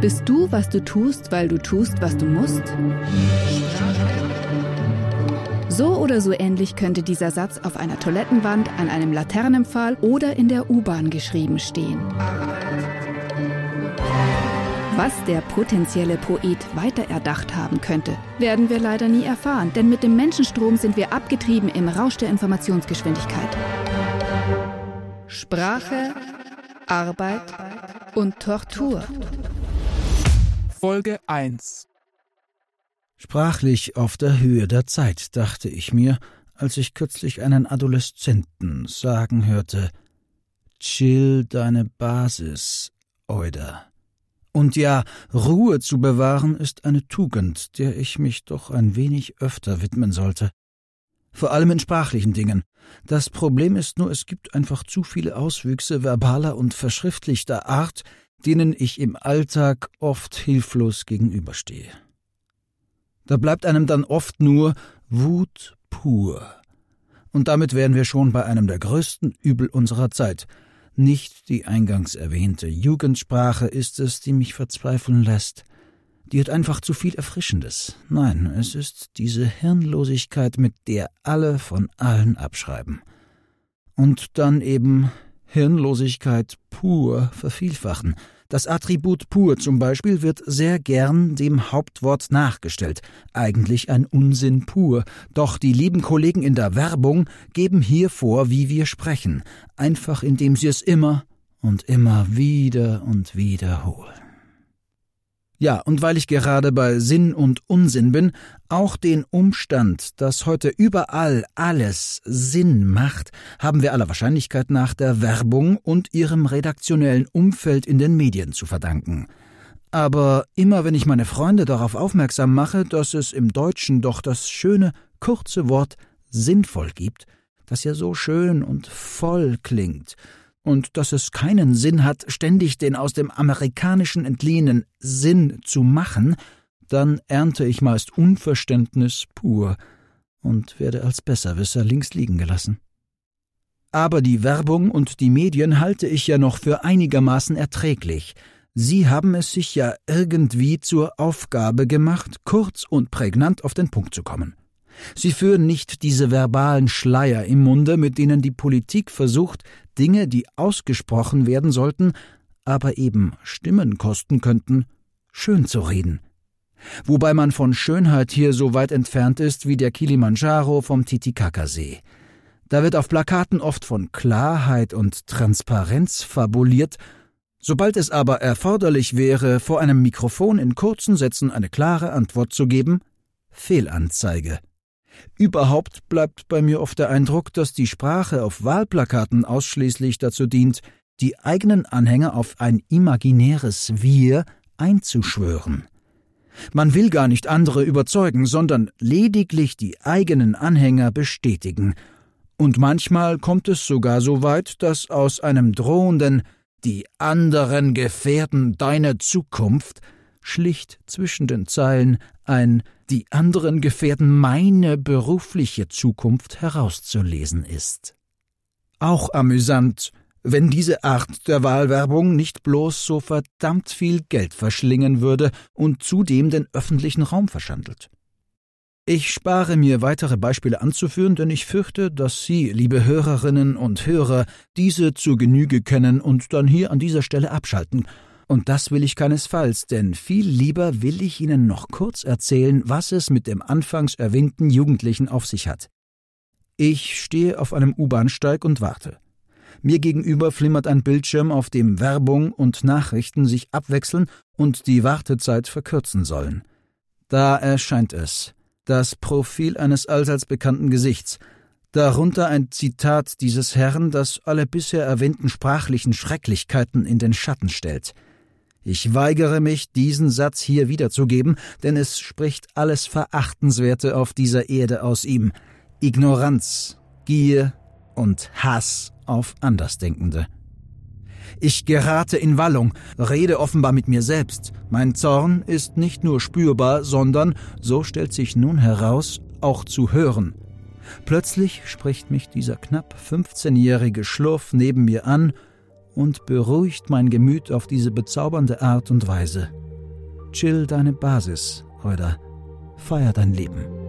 Bist du, was du tust, weil du tust, was du musst? So oder so ähnlich könnte dieser Satz auf einer Toilettenwand, an einem Laternenpfahl oder in der U-Bahn geschrieben stehen. Was der potenzielle Poet weiter erdacht haben könnte, werden wir leider nie erfahren, denn mit dem Menschenstrom sind wir abgetrieben im Rausch der Informationsgeschwindigkeit. Sprache, Arbeit und Tortur. Folge 1 Sprachlich auf der Höhe der Zeit, dachte ich mir, als ich kürzlich einen Adoleszenten sagen hörte, Chill deine Basis, Euder. Und ja, Ruhe zu bewahren ist eine Tugend, der ich mich doch ein wenig öfter widmen sollte. Vor allem in sprachlichen Dingen. Das Problem ist nur, es gibt einfach zu viele Auswüchse verbaler und verschriftlichter Art, denen ich im Alltag oft hilflos gegenüberstehe. Da bleibt einem dann oft nur Wut pur. Und damit wären wir schon bei einem der größten Übel unserer Zeit. Nicht die eingangs erwähnte Jugendsprache ist es, die mich verzweifeln lässt. Die hat einfach zu viel Erfrischendes. Nein, es ist diese Hirnlosigkeit, mit der alle von allen abschreiben. Und dann eben Hirnlosigkeit pur vervielfachen. Das Attribut pur zum Beispiel wird sehr gern dem Hauptwort nachgestellt. Eigentlich ein Unsinn pur. Doch die lieben Kollegen in der Werbung geben hier vor, wie wir sprechen. Einfach indem sie es immer und immer wieder und wiederholen. Ja, und weil ich gerade bei Sinn und Unsinn bin, auch den Umstand, dass heute überall alles Sinn macht, haben wir aller Wahrscheinlichkeit nach der Werbung und ihrem redaktionellen Umfeld in den Medien zu verdanken. Aber immer wenn ich meine Freunde darauf aufmerksam mache, dass es im Deutschen doch das schöne, kurze Wort sinnvoll gibt, das ja so schön und voll klingt, und dass es keinen Sinn hat, ständig den aus dem Amerikanischen entliehenen Sinn zu machen, dann ernte ich meist Unverständnis pur und werde als Besserwisser links liegen gelassen. Aber die Werbung und die Medien halte ich ja noch für einigermaßen erträglich. Sie haben es sich ja irgendwie zur Aufgabe gemacht, kurz und prägnant auf den Punkt zu kommen. Sie führen nicht diese verbalen Schleier im Munde, mit denen die Politik versucht, Dinge, die ausgesprochen werden sollten, aber eben Stimmen kosten könnten, schön zu reden. Wobei man von Schönheit hier so weit entfernt ist wie der Kilimanjaro vom Titicacasee. Da wird auf Plakaten oft von Klarheit und Transparenz fabuliert, sobald es aber erforderlich wäre, vor einem Mikrofon in kurzen Sätzen eine klare Antwort zu geben, Fehlanzeige. Überhaupt bleibt bei mir oft der Eindruck, dass die Sprache auf Wahlplakaten ausschließlich dazu dient, die eigenen Anhänger auf ein imaginäres Wir einzuschwören. Man will gar nicht andere überzeugen, sondern lediglich die eigenen Anhänger bestätigen. Und manchmal kommt es sogar so weit, dass aus einem drohenden Die anderen gefährden deine Zukunft schlicht zwischen den Zeilen ein Die anderen gefährden meine berufliche Zukunft herauszulesen ist. Auch amüsant, wenn diese Art der Wahlwerbung nicht bloß so verdammt viel Geld verschlingen würde und zudem den öffentlichen Raum verschandelt. Ich spare mir weitere Beispiele anzuführen, denn ich fürchte, dass Sie, liebe Hörerinnen und Hörer, diese zur Genüge kennen und dann hier an dieser Stelle abschalten und das will ich keinesfalls, denn viel lieber will ich Ihnen noch kurz erzählen, was es mit dem anfangs erwähnten Jugendlichen auf sich hat. Ich stehe auf einem U-Bahnsteig und warte. Mir gegenüber flimmert ein Bildschirm, auf dem Werbung und Nachrichten sich abwechseln und die Wartezeit verkürzen sollen. Da erscheint es. Das Profil eines allseits bekannten Gesichts. Darunter ein Zitat dieses Herrn, das alle bisher erwähnten sprachlichen Schrecklichkeiten in den Schatten stellt. Ich weigere mich, diesen Satz hier wiederzugeben, denn es spricht alles Verachtenswerte auf dieser Erde aus ihm. Ignoranz, Gier und Hass auf Andersdenkende. Ich gerate in Wallung, rede offenbar mit mir selbst. Mein Zorn ist nicht nur spürbar, sondern, so stellt sich nun heraus, auch zu hören. Plötzlich spricht mich dieser knapp 15-jährige Schlurf neben mir an und beruhigt mein Gemüt auf diese bezaubernde Art und Weise. Chill deine Basis, oder feier dein Leben.